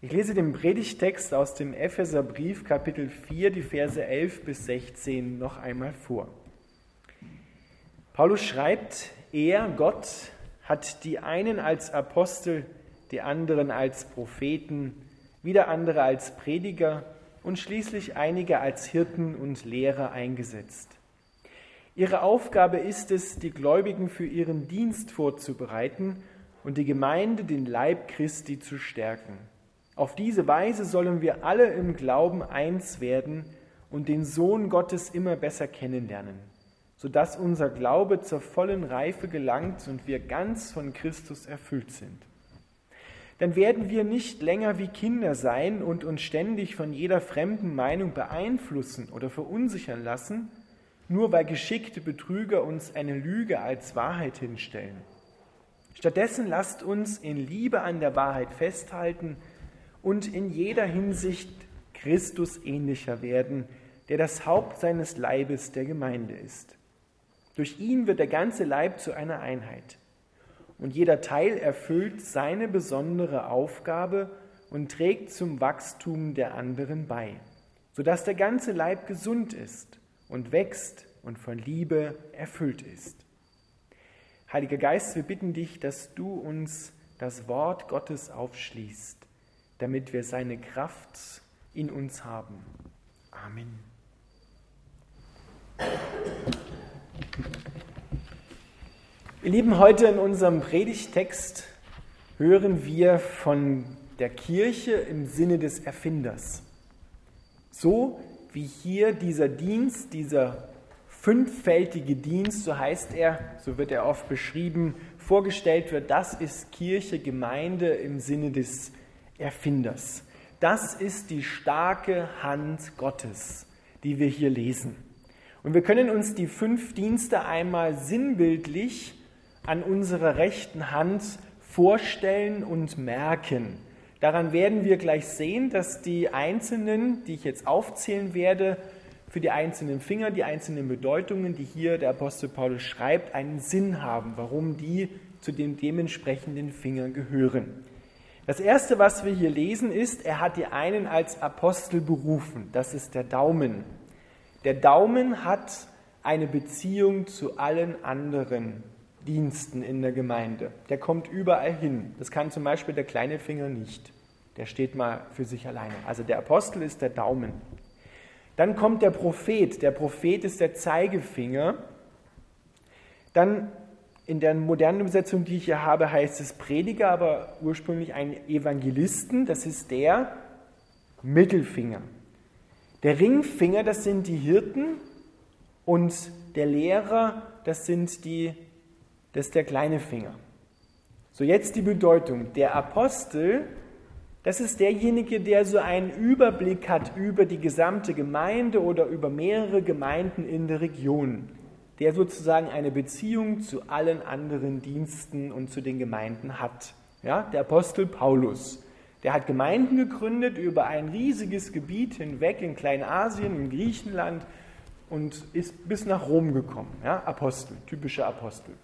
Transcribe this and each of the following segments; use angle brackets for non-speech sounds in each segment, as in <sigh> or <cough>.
Ich lese den Predigtext aus dem Epheserbrief Kapitel 4, die Verse 11 bis 16 noch einmal vor. Paulus schreibt, er, Gott, hat die einen als Apostel, die anderen als Propheten, wieder andere als Prediger und schließlich einige als Hirten und Lehrer eingesetzt. Ihre Aufgabe ist es, die Gläubigen für ihren Dienst vorzubereiten und die Gemeinde, den Leib Christi, zu stärken. Auf diese Weise sollen wir alle im Glauben eins werden und den Sohn Gottes immer besser kennenlernen sodass unser Glaube zur vollen Reife gelangt und wir ganz von Christus erfüllt sind. Dann werden wir nicht länger wie Kinder sein und uns ständig von jeder fremden Meinung beeinflussen oder verunsichern lassen, nur weil geschickte Betrüger uns eine Lüge als Wahrheit hinstellen. Stattdessen lasst uns in Liebe an der Wahrheit festhalten und in jeder Hinsicht Christus ähnlicher werden, der das Haupt seines Leibes der Gemeinde ist. Durch ihn wird der ganze Leib zu einer Einheit. Und jeder Teil erfüllt seine besondere Aufgabe und trägt zum Wachstum der anderen bei, sodass der ganze Leib gesund ist und wächst und von Liebe erfüllt ist. Heiliger Geist, wir bitten dich, dass du uns das Wort Gottes aufschließt, damit wir seine Kraft in uns haben. Amen. Ihr Lieben, heute in unserem Predigtext hören wir von der Kirche im Sinne des Erfinders. So wie hier dieser Dienst, dieser fünffältige Dienst, so heißt er, so wird er oft beschrieben, vorgestellt wird, das ist Kirche, Gemeinde im Sinne des Erfinders. Das ist die starke Hand Gottes, die wir hier lesen. Und wir können uns die fünf Dienste einmal sinnbildlich an unserer rechten Hand vorstellen und merken. Daran werden wir gleich sehen, dass die einzelnen, die ich jetzt aufzählen werde, für die einzelnen Finger, die einzelnen Bedeutungen, die hier der Apostel Paulus schreibt, einen Sinn haben, warum die zu den dementsprechenden Fingern gehören. Das erste, was wir hier lesen, ist, er hat die einen als Apostel berufen. Das ist der Daumen. Der Daumen hat eine Beziehung zu allen anderen Diensten in der Gemeinde. Der kommt überall hin. Das kann zum Beispiel der kleine Finger nicht. Der steht mal für sich alleine. Also der Apostel ist der Daumen. Dann kommt der Prophet. Der Prophet ist der Zeigefinger. Dann in der modernen Übersetzung, die ich hier habe, heißt es Prediger, aber ursprünglich ein Evangelisten. Das ist der Mittelfinger. Der Ringfinger, das sind die Hirten. Und der Lehrer, das sind die das ist der kleine Finger. So, jetzt die Bedeutung. Der Apostel, das ist derjenige, der so einen Überblick hat über die gesamte Gemeinde oder über mehrere Gemeinden in der Region, der sozusagen eine Beziehung zu allen anderen Diensten und zu den Gemeinden hat. Ja, der Apostel Paulus, der hat Gemeinden gegründet über ein riesiges Gebiet hinweg in Kleinasien, in Griechenland und ist bis nach Rom gekommen. Ja, Apostel, typischer Apostel.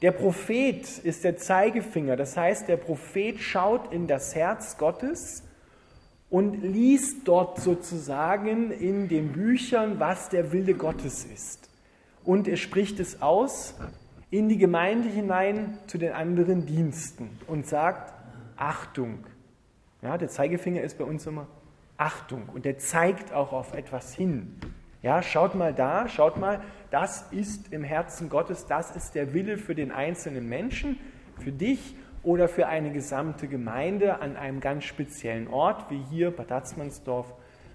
Der Prophet ist der Zeigefinger, das heißt, der Prophet schaut in das Herz Gottes und liest dort sozusagen in den Büchern, was der Wille Gottes ist. Und er spricht es aus in die Gemeinde hinein zu den anderen Diensten und sagt, Achtung. Ja, der Zeigefinger ist bei uns immer Achtung und der zeigt auch auf etwas hin. Ja, schaut mal da, schaut mal, das ist im Herzen Gottes, das ist der Wille für den einzelnen Menschen, für dich oder für eine gesamte Gemeinde an einem ganz speziellen Ort, wie hier Bad Atzmannsdorf,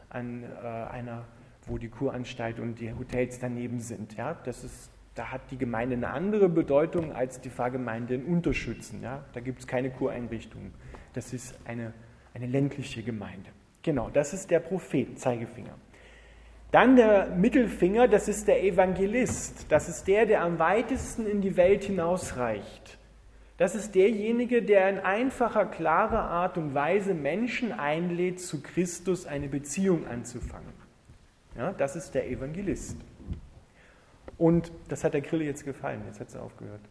an äh, einer, wo die Kuranstalt und die Hotels daneben sind. Ja, das ist, da hat die Gemeinde eine andere Bedeutung als die Pfarrgemeinde in Unterschützen. Ja, da gibt es keine Kureinrichtungen. Das ist eine, eine ländliche Gemeinde. Genau, das ist der Prophet, Zeigefinger. Dann der Mittelfinger, das ist der Evangelist. Das ist der, der am weitesten in die Welt hinausreicht. Das ist derjenige, der in einfacher, klarer Art und Weise Menschen einlädt, zu Christus eine Beziehung anzufangen. Ja, das ist der Evangelist. Und das hat der Grille jetzt gefallen, jetzt hat sie aufgehört.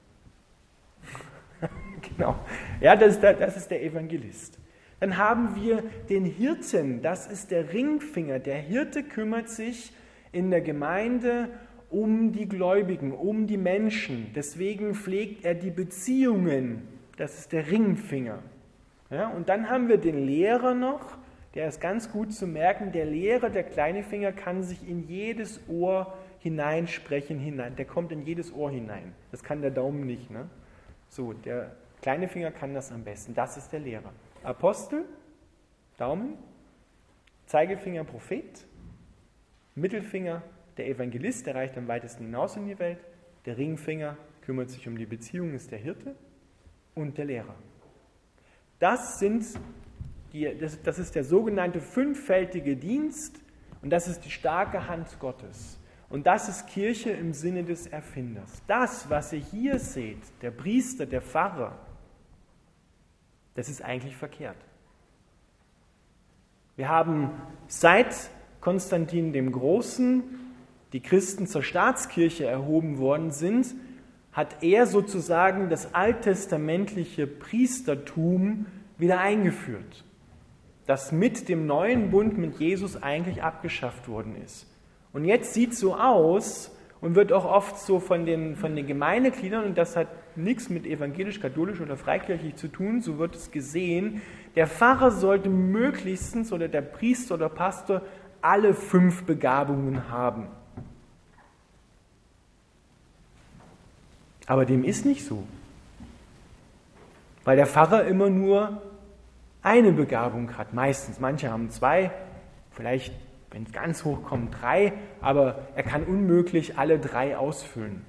<laughs> genau. Ja, das ist, der, das ist der Evangelist. Dann haben wir den Hirten, das ist der Ringfinger. Der Hirte kümmert sich in der Gemeinde um die Gläubigen, um die Menschen. Deswegen pflegt er die Beziehungen. Das ist der Ringfinger. Ja, und dann haben wir den Lehrer noch, der ist ganz gut zu merken. Der Lehrer, der kleine Finger, kann sich in jedes Ohr hineinsprechen, hinein. Der kommt in jedes Ohr hinein. Das kann der Daumen nicht. Ne? So, der kleine Finger kann das am besten. Das ist der Lehrer. Apostel, Daumen, Zeigefinger, Prophet, Mittelfinger, der Evangelist, der reicht am weitesten hinaus in die Welt. Der Ringfinger kümmert sich um die Beziehung, ist der Hirte und der Lehrer. Das, sind die, das, das ist der sogenannte fünffältige Dienst und das ist die starke Hand Gottes. Und das ist Kirche im Sinne des Erfinders. Das, was ihr hier seht, der Priester, der Pfarrer, das ist eigentlich verkehrt. Wir haben seit Konstantin dem Großen die Christen zur Staatskirche erhoben worden sind, hat er sozusagen das alttestamentliche Priestertum wieder eingeführt, das mit dem neuen Bund mit Jesus eigentlich abgeschafft worden ist. Und jetzt sieht es so aus und wird auch oft so von den, von den Gemeindegliedern, und das hat nichts mit evangelisch-katholisch oder freikirchlich zu tun, so wird es gesehen, der Pfarrer sollte möglichstens oder der Priester oder Pastor alle fünf Begabungen haben. Aber dem ist nicht so. Weil der Pfarrer immer nur eine Begabung hat, meistens. Manche haben zwei, vielleicht, wenn es ganz hoch kommt, drei, aber er kann unmöglich alle drei ausfüllen.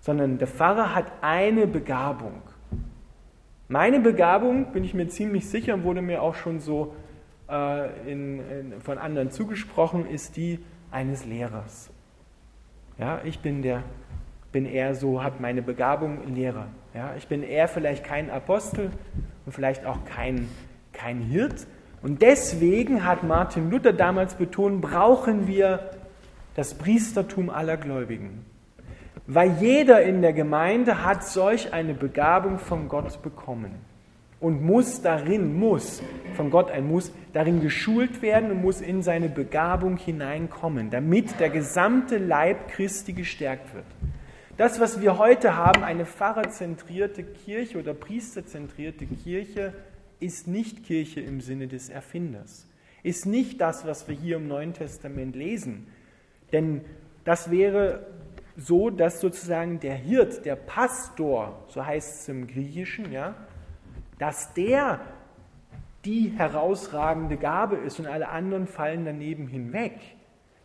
Sondern der Pfarrer hat eine Begabung. Meine Begabung, bin ich mir ziemlich sicher, wurde mir auch schon so äh, in, in, von anderen zugesprochen, ist die eines Lehrers. Ja, ich bin der bin eher so, habe meine Begabung Lehrer. Ja, ich bin eher vielleicht kein Apostel und vielleicht auch kein, kein Hirt. Und deswegen hat Martin Luther damals betont, brauchen wir das Priestertum aller Gläubigen. Weil jeder in der Gemeinde hat solch eine Begabung von Gott bekommen und muss darin, muss, von Gott ein Muss, darin geschult werden und muss in seine Begabung hineinkommen, damit der gesamte Leib Christi gestärkt wird. Das, was wir heute haben, eine pfarrerzentrierte Kirche oder priesterzentrierte Kirche, ist nicht Kirche im Sinne des Erfinders. Ist nicht das, was wir hier im Neuen Testament lesen. Denn das wäre so, dass sozusagen der Hirt, der Pastor, so heißt es im Griechischen, ja, dass der die herausragende Gabe ist und alle anderen fallen daneben hinweg.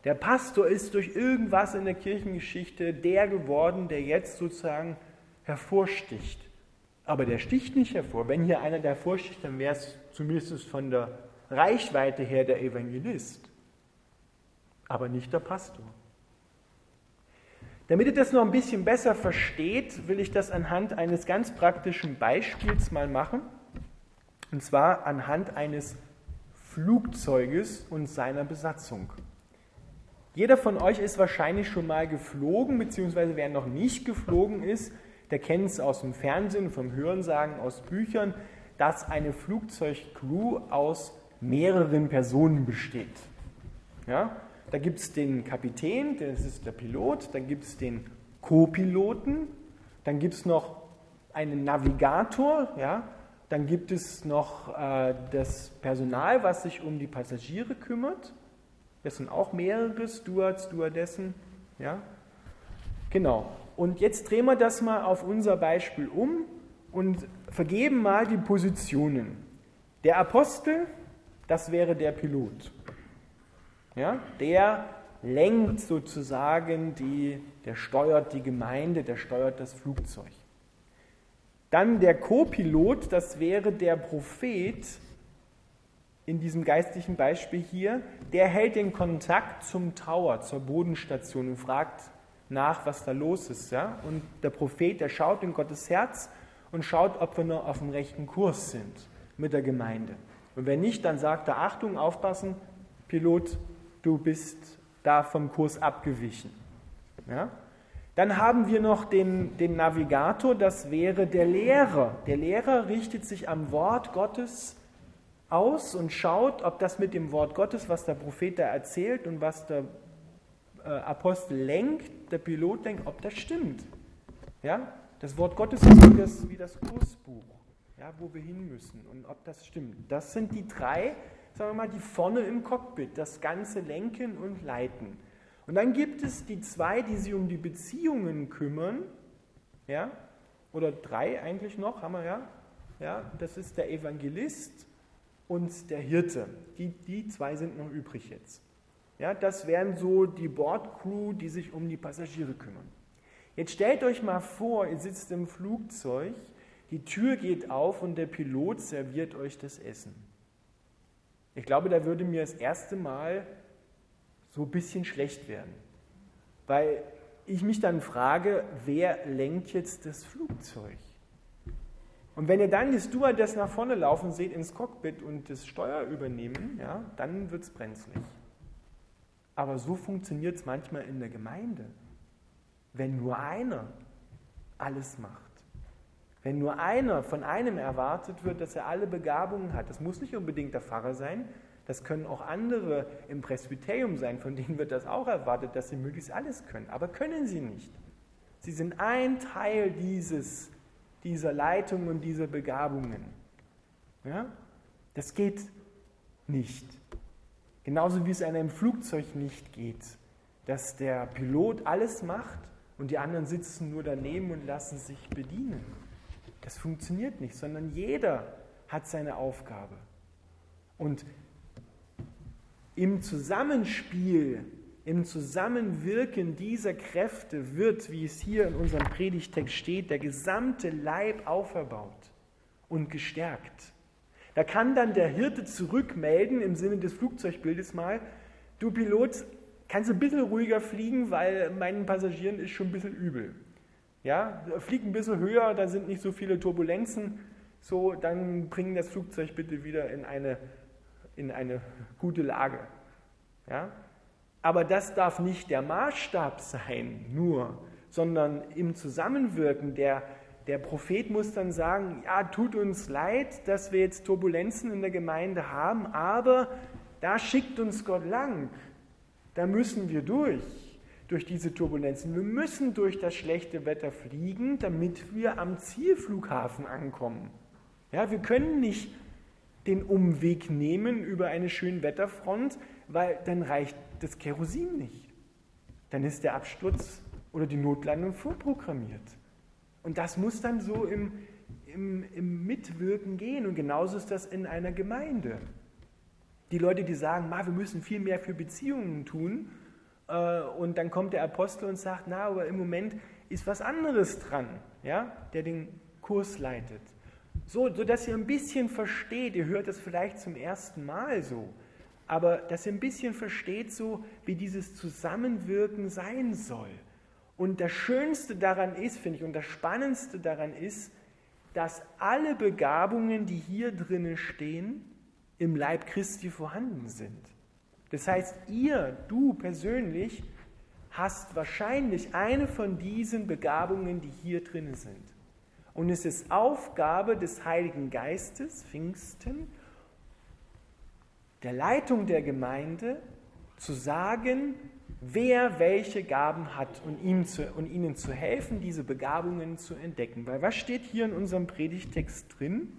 Der Pastor ist durch irgendwas in der Kirchengeschichte der geworden, der jetzt sozusagen hervorsticht. Aber der sticht nicht hervor. Wenn hier einer der hervorsticht, dann wäre es zumindest von der Reichweite her der Evangelist, aber nicht der Pastor. Damit ihr das noch ein bisschen besser versteht, will ich das anhand eines ganz praktischen Beispiels mal machen. Und zwar anhand eines Flugzeuges und seiner Besatzung. Jeder von euch ist wahrscheinlich schon mal geflogen, beziehungsweise wer noch nicht geflogen ist, der kennt es aus dem Fernsehen, vom Hörensagen, aus Büchern, dass eine Flugzeugcrew aus mehreren Personen besteht. Ja? Da gibt es den Kapitän, das ist der Pilot, dann gibt es den Co-Piloten, dann gibt es noch einen Navigator, ja? dann gibt es noch äh, das Personal, was sich um die Passagiere kümmert das sind auch mehrere Stewards, Stewardessen. Ja? Genau. Und jetzt drehen wir das mal auf unser Beispiel um und vergeben mal die Positionen. Der Apostel, das wäre der Pilot. Ja? Der lenkt sozusagen die, der steuert die Gemeinde, der steuert das Flugzeug. Dann der Co-Pilot, das wäre der Prophet, in diesem geistlichen Beispiel hier, der hält den Kontakt zum Tower, zur Bodenstation und fragt nach, was da los ist. Ja? Und der Prophet, der schaut in Gottes Herz und schaut, ob wir noch auf dem rechten Kurs sind mit der Gemeinde. Und wenn nicht, dann sagt er, Achtung, aufpassen, Pilot, du bist da vom Kurs abgewichen. Ja? Dann haben wir noch den, den Navigator, das wäre der Lehrer. Der Lehrer richtet sich am Wort Gottes aus und schaut, ob das mit dem Wort Gottes, was der Prophet da erzählt und was der äh, Apostel lenkt, der Pilot lenkt, ob das stimmt. Ja? Das Wort Gottes ist wie das, wie das Kursbuch, ja, wo wir hin müssen und ob das stimmt. Das sind die drei, sagen wir mal, die vorne im Cockpit, das Ganze lenken und leiten. Und dann gibt es die zwei, die sich um die Beziehungen kümmern, ja, oder drei eigentlich noch, haben wir ja, ja, das ist der Evangelist und der Hirte. Die, die zwei sind noch übrig jetzt. Ja, das wären so die Bordcrew, die sich um die Passagiere kümmern. Jetzt stellt euch mal vor, ihr sitzt im Flugzeug, die Tür geht auf und der Pilot serviert euch das Essen. Ich glaube, da würde mir das erste Mal so ein bisschen schlecht werden, weil ich mich dann frage, wer lenkt jetzt das Flugzeug? Und wenn ihr dann die Stewardess nach vorne laufen seht ins Cockpit und das Steuer übernehmen, ja, dann wird es brenzlig. Aber so funktioniert es manchmal in der Gemeinde. Wenn nur einer alles macht. Wenn nur einer von einem erwartet wird, dass er alle Begabungen hat. Das muss nicht unbedingt der Pfarrer sein, das können auch andere im Presbyterium sein, von denen wird das auch erwartet, dass sie möglichst alles können. Aber können sie nicht. Sie sind ein Teil dieses dieser Leitung und dieser Begabungen. Ja? Das geht nicht. Genauso wie es einem Flugzeug nicht geht, dass der Pilot alles macht und die anderen sitzen nur daneben und lassen sich bedienen. Das funktioniert nicht, sondern jeder hat seine Aufgabe. Und im Zusammenspiel im Zusammenwirken dieser Kräfte wird, wie es hier in unserem Predigtext steht, der gesamte Leib auferbaut und gestärkt. Da kann dann der Hirte zurückmelden im Sinne des Flugzeugbildes mal, du Pilot, kannst du ein bisschen ruhiger fliegen, weil meinen Passagieren ist schon ein bisschen übel. Ja, flieg ein bisschen höher, da sind nicht so viele Turbulenzen, so, dann bringen das Flugzeug bitte wieder in eine, in eine gute Lage. Ja, aber das darf nicht der Maßstab sein, nur, sondern im Zusammenwirken. Der, der Prophet muss dann sagen, ja, tut uns leid, dass wir jetzt Turbulenzen in der Gemeinde haben, aber da schickt uns Gott lang. Da müssen wir durch, durch diese Turbulenzen. Wir müssen durch das schlechte Wetter fliegen, damit wir am Zielflughafen ankommen. Ja, wir können nicht den Umweg nehmen über eine schöne Wetterfront, weil dann reicht das Kerosin nicht. Dann ist der Absturz oder die Notlandung vorprogrammiert. Und das muss dann so im, im, im Mitwirken gehen. Und genauso ist das in einer Gemeinde. Die Leute, die sagen, wir müssen viel mehr für Beziehungen tun, äh, und dann kommt der Apostel und sagt, na, aber im Moment ist was anderes dran, ja, der den Kurs leitet. So, so dass ihr ein bisschen versteht, ihr hört das vielleicht zum ersten Mal so, aber dass ihr ein bisschen versteht, so wie dieses Zusammenwirken sein soll. Und das Schönste daran ist, finde ich, und das Spannendste daran ist, dass alle Begabungen, die hier drinnen stehen, im Leib Christi vorhanden sind. Das heißt, ihr, du persönlich, hast wahrscheinlich eine von diesen Begabungen, die hier drinnen sind. Und es ist Aufgabe des Heiligen Geistes, Pfingsten, der Leitung der Gemeinde zu sagen, wer welche Gaben hat und, ihm zu, und ihnen zu helfen, diese Begabungen zu entdecken. Weil was steht hier in unserem Predigtext drin?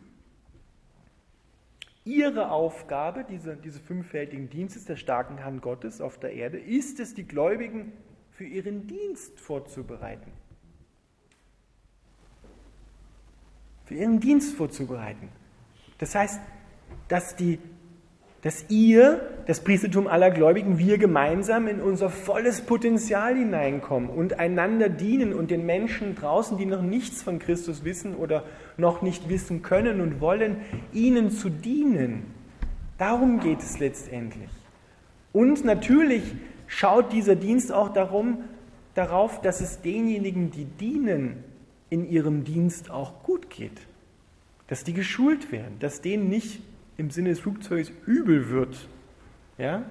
Ihre Aufgabe, diese, diese fünffältigen Dienstes der starken Hand Gottes auf der Erde, ist es, die Gläubigen für ihren Dienst vorzubereiten. Für ihren Dienst vorzubereiten. Das heißt, dass die dass ihr, das Priestertum aller Gläubigen, wir gemeinsam in unser volles Potenzial hineinkommen und einander dienen und den Menschen draußen, die noch nichts von Christus wissen oder noch nicht wissen können und wollen, ihnen zu dienen. Darum geht es letztendlich. Und natürlich schaut dieser Dienst auch darum, darauf, dass es denjenigen, die dienen, in ihrem Dienst auch gut geht. Dass die geschult werden, dass denen nicht im Sinne des Flugzeugs übel wird. Ja?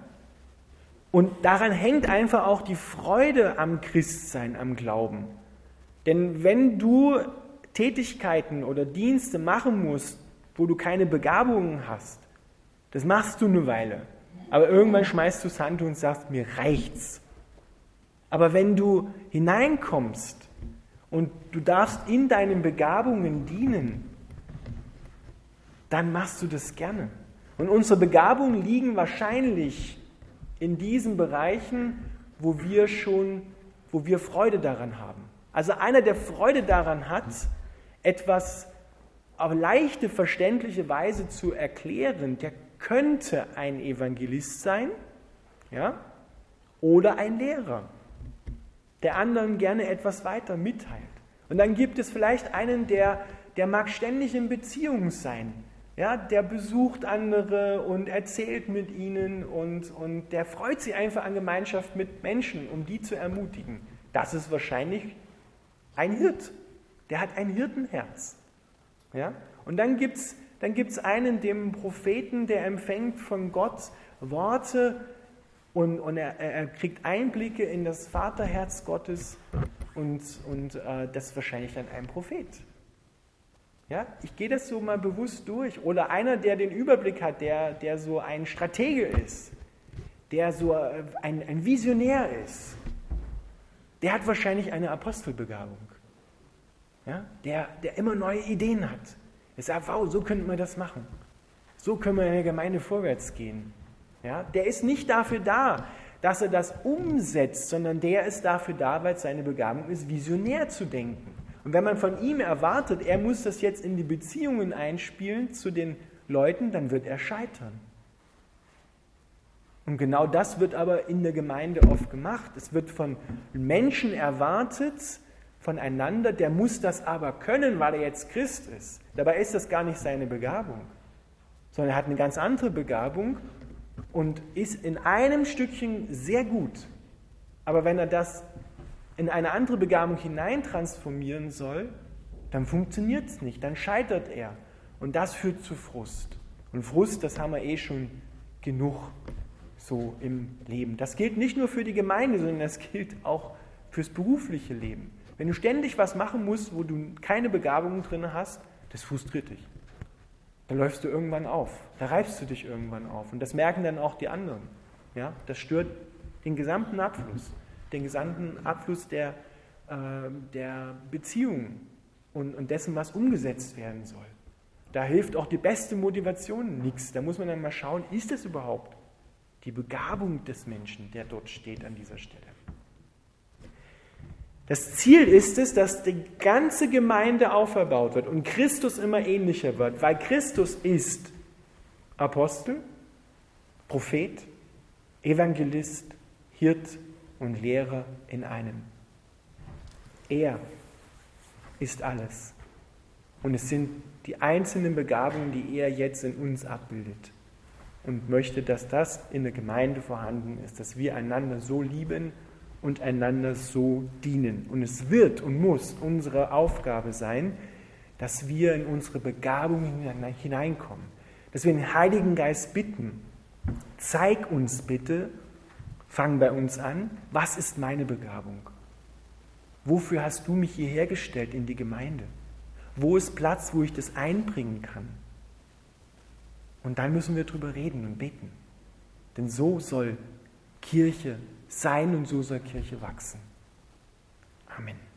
Und daran hängt einfach auch die Freude am Christsein, am Glauben. Denn wenn du Tätigkeiten oder Dienste machen musst, wo du keine Begabungen hast, Das machst du eine Weile. Aber irgendwann schmeißt du das Handtuch und sagst, mir reicht's. Aber wenn du hineinkommst und du darfst in deinen Begabungen dienen, dann machst du das gerne. Und unsere Begabungen liegen wahrscheinlich in diesen Bereichen, wo wir schon, wo wir Freude daran haben. Also einer, der Freude daran hat, etwas auf leichte, verständliche Weise zu erklären, der könnte ein Evangelist sein, ja, oder ein Lehrer der anderen gerne etwas weiter mitteilt. Und dann gibt es vielleicht einen, der, der mag ständig in Beziehung sein. Ja, der besucht andere und erzählt mit ihnen und, und der freut sich einfach an Gemeinschaft mit Menschen, um die zu ermutigen. Das ist wahrscheinlich ein Hirt. Der hat ein Hirtenherz. Ja? Und dann gibt es dann gibt's einen, dem Propheten, der empfängt von Gott Worte, und, und er, er, kriegt Einblicke in das Vaterherz Gottes und, und äh, das ist wahrscheinlich dann ein Prophet. Ja, ich gehe das so mal bewusst durch. Oder einer, der den Überblick hat, der, der so ein Stratege ist, der so äh, ein, ein Visionär ist, der hat wahrscheinlich eine Apostelbegabung. Ja, der, der immer neue Ideen hat. Er sagt, wow, so könnten wir das machen. So können wir in der Gemeinde vorwärts gehen. Ja, der ist nicht dafür da, dass er das umsetzt, sondern der ist dafür da, weil es seine Begabung ist, visionär zu denken. Und wenn man von ihm erwartet, er muss das jetzt in die Beziehungen einspielen zu den Leuten, dann wird er scheitern. Und genau das wird aber in der Gemeinde oft gemacht. Es wird von Menschen erwartet, voneinander, der muss das aber können, weil er jetzt Christ ist. Dabei ist das gar nicht seine Begabung, sondern er hat eine ganz andere Begabung und ist in einem Stückchen sehr gut. Aber wenn er das in eine andere Begabung hineintransformieren soll, dann funktioniert es nicht, dann scheitert er. Und das führt zu Frust. Und Frust, das haben wir eh schon genug so im Leben. Das gilt nicht nur für die Gemeinde, sondern das gilt auch fürs berufliche Leben. Wenn du ständig was machen musst, wo du keine Begabung drin hast, das frustriert dich da läufst du irgendwann auf. Da reibst du dich irgendwann auf. Und das merken dann auch die anderen. Ja? Das stört den gesamten Abfluss, den gesamten Abfluss der, äh, der Beziehungen und, und dessen, was umgesetzt werden soll. Da hilft auch die beste Motivation nichts. Da muss man dann mal schauen, ist es überhaupt die Begabung des Menschen, der dort steht an dieser Stelle. Das Ziel ist es, dass die ganze Gemeinde auferbaut wird und Christus immer ähnlicher wird, weil Christus ist Apostel, Prophet, Evangelist, Hirt und Lehrer in einem. Er ist alles. Und es sind die einzelnen Begabungen, die er jetzt in uns abbildet. Und möchte, dass das in der Gemeinde vorhanden ist, dass wir einander so lieben und einander so dienen. Und es wird und muss unsere Aufgabe sein, dass wir in unsere Begabungen hineinkommen, dass wir den Heiligen Geist bitten, zeig uns bitte, fang bei uns an, was ist meine Begabung? Wofür hast du mich hierher gestellt in die Gemeinde? Wo ist Platz, wo ich das einbringen kann? Und dann müssen wir darüber reden und beten. Denn so soll Kirche sein und so soll Kirche wachsen. Amen.